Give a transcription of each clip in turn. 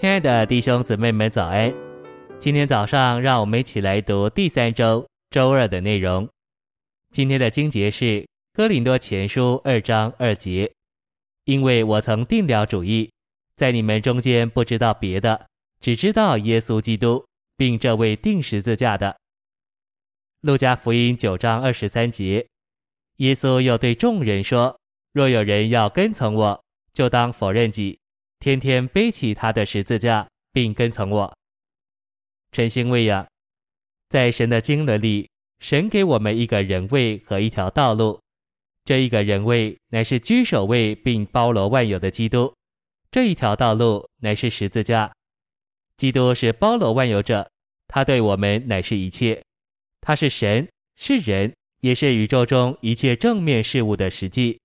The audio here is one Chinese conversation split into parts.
亲爱的弟兄姊妹们，早安！今天早上，让我们一起来读第三周周二的内容。今天的经节是《哥林多前书》二章二节：“因为我曾定了主意，在你们中间不知道别的，只知道耶稣基督，并这位定十字架的。”《路加福音》九章二十三节：耶稣又对众人说：“若有人要跟从我，就当否认己。”天天背起他的十字架，并跟从我。晨星喂养，在神的经纶里，神给我们一个人位和一条道路。这一个人位乃是居首位并包罗万有的基督，这一条道路乃是十字架。基督是包罗万有者，他对我们乃是一切。他是神，是人，也是宇宙中一切正面事物的实际。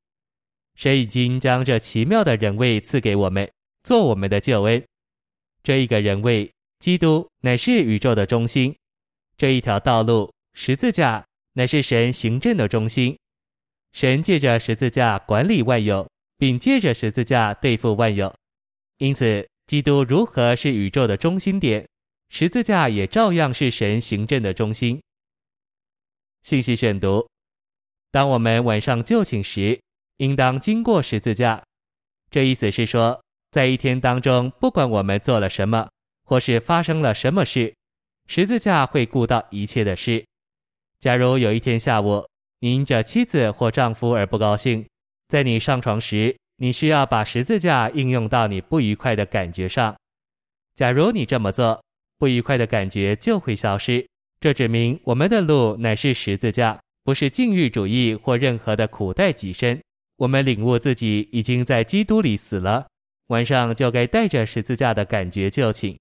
神已经将这奇妙的人位赐给我们。做我们的救恩，这一个人位，基督乃是宇宙的中心；这一条道路，十字架乃是神行政的中心。神借着十字架管理万有，并借着十字架对付万有。因此，基督如何是宇宙的中心点，十字架也照样是神行政的中心。信息选读：当我们晚上就寝时，应当经过十字架。这意思是说。在一天当中，不管我们做了什么，或是发生了什么事，十字架会顾到一切的事。假如有一天下午，你因着妻子或丈夫而不高兴，在你上床时，你需要把十字架应用到你不愉快的感觉上。假如你这么做，不愉快的感觉就会消失。这指明我们的路乃是十字架，不是禁欲主义或任何的苦待己身。我们领悟自己已经在基督里死了。晚上就该带着十字架的感觉就寝。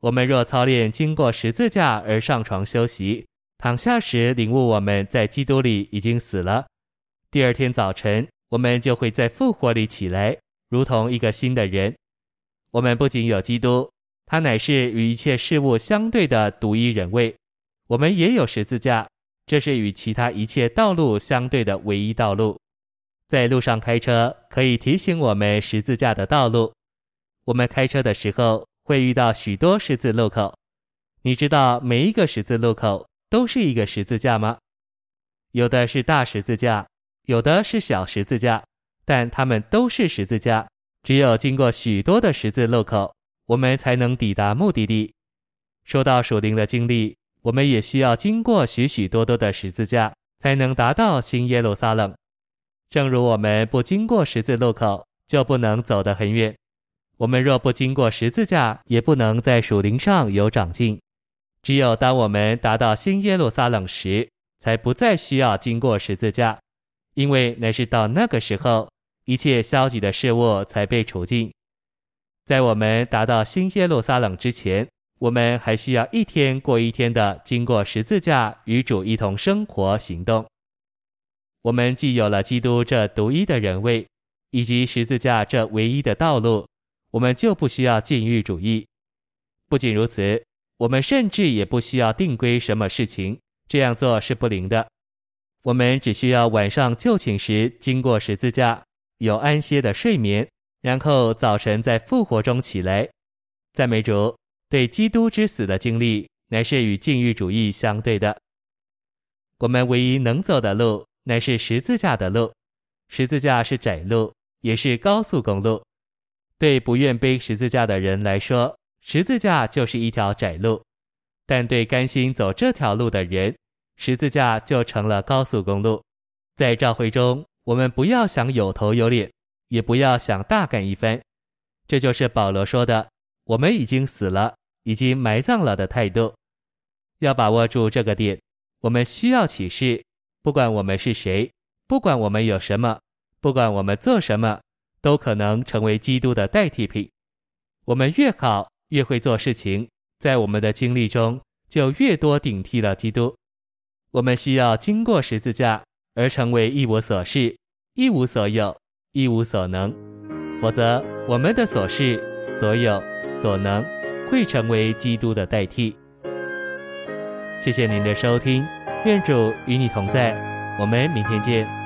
我们若操练经过十字架而上床休息，躺下时领悟我们在基督里已经死了。第二天早晨，我们就会在复活里起来，如同一个新的人。我们不仅有基督，他乃是与一切事物相对的独一人位；我们也有十字架，这是与其他一切道路相对的唯一道路。在路上开车可以提醒我们十字架的道路。我们开车的时候会遇到许多十字路口。你知道每一个十字路口都是一个十字架吗？有的是大十字架，有的是小十字架，但它们都是十字架。只有经过许多的十字路口，我们才能抵达目的地。说到属灵的经历，我们也需要经过许许多多的十字架，才能达到新耶路撒冷。正如我们不经过十字路口，就不能走得很远。我们若不经过十字架，也不能在属灵上有长进。只有当我们达到新耶路撒冷时，才不再需要经过十字架，因为那是到那个时候，一切消极的事物才被除尽。在我们达到新耶路撒冷之前，我们还需要一天过一天的经过十字架，与主一同生活行动。我们既有了基督这独一的人位，以及十字架这唯一的道路，我们就不需要禁欲主义。不仅如此，我们甚至也不需要定规什么事情，这样做是不灵的。我们只需要晚上就寝时经过十字架，有安歇的睡眠，然后早晨在复活中起来。赞美主，对基督之死的经历，乃是与禁欲主义相对的。我们唯一能走的路，乃是十字架的路，十字架是窄路，也是高速公路。对不愿背十字架的人来说，十字架就是一条窄路；但对甘心走这条路的人，十字架就成了高速公路。在教会中，我们不要想有头有脸，也不要想大干一番。这就是保罗说的：“我们已经死了，已经埋葬了”的态度。要把握住这个点，我们需要启示。不管我们是谁，不管我们有什么，不管我们做什么，都可能成为基督的代替品。我们越好，越会做事情，在我们的经历中就越多顶替了基督。我们需要经过十字架而成为一无所事、一无所有、一无所能，否则我们的所事、所有、所能会成为基督的代替。谢谢您的收听。愿主与你同在，我们明天见。